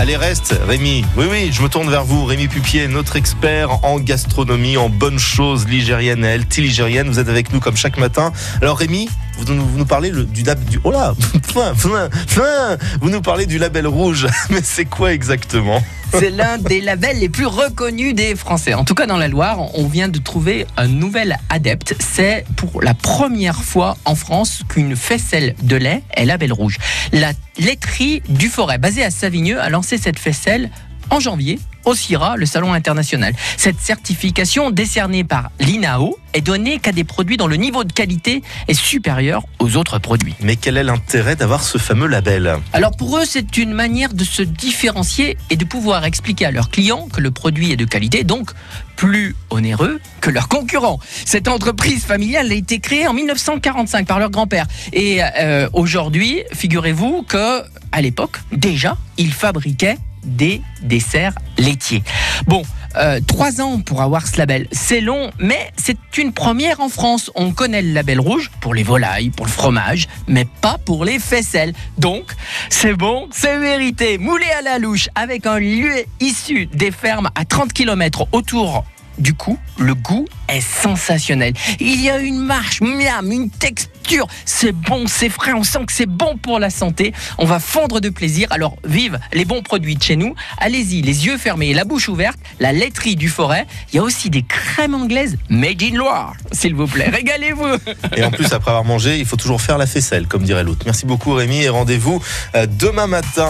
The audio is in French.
Allez, reste, Rémi. Oui, oui, je me tourne vers vous. Rémi Pupier, notre expert en gastronomie, en bonnes choses ligériennes et ligériennes. Vous êtes avec nous comme chaque matin. Alors, Rémi, vous nous, parlez le- du, lab- du. Là fin, fin, fin Vous nous parlez du label rouge. Mais c'est quoi exactement? C'est l'un des labels les plus reconnus des Français. En tout cas, dans la Loire, on vient de trouver un nouvel adepte. C'est pour la première fois en France qu'une faisselle de lait est label rouge. La laiterie du Forêt, basée à Savigneux, a lancé cette faisselle en janvier au CIRA, le salon international. Cette certification décernée par l'INAO est donnée qu'à des produits dont le niveau de qualité est supérieur aux autres produits. Mais quel est l'intérêt d'avoir ce fameux label? Alors pour eux, c'est une manière de se différencier et de pouvoir expliquer à leurs clients que le produit est de qualité, donc plus onéreux que leurs concurrents. Cette entreprise familiale a été créée en 1945 par leur grand-père. Et euh, aujourd'hui, figurez-vous que à l'époque, déjà, ils fabriquaient des desserts laitiers. Bon, euh, trois ans pour avoir ce label, c'est long, mais c'est une première en France. On connaît le label rouge pour les volailles, pour le fromage, mais pas pour les faisselles. Donc, c'est bon, c'est mérité. Moulé à la louche avec un lieu issu des fermes à 30 km autour du coup, le goût est sensationnel. Il y a une marche, miam, une texture. C'est bon, c'est frais, on sent que c'est bon pour la santé. On va fondre de plaisir. Alors, vive les bons produits de chez nous. Allez-y, les yeux fermés et la bouche ouverte. La laiterie du forêt. Il y a aussi des crèmes anglaises made in Loire, s'il vous plaît. Régalez-vous. Et en plus, après avoir mangé, il faut toujours faire la faisselle, comme dirait l'autre. Merci beaucoup, Rémi, et rendez-vous euh, demain matin.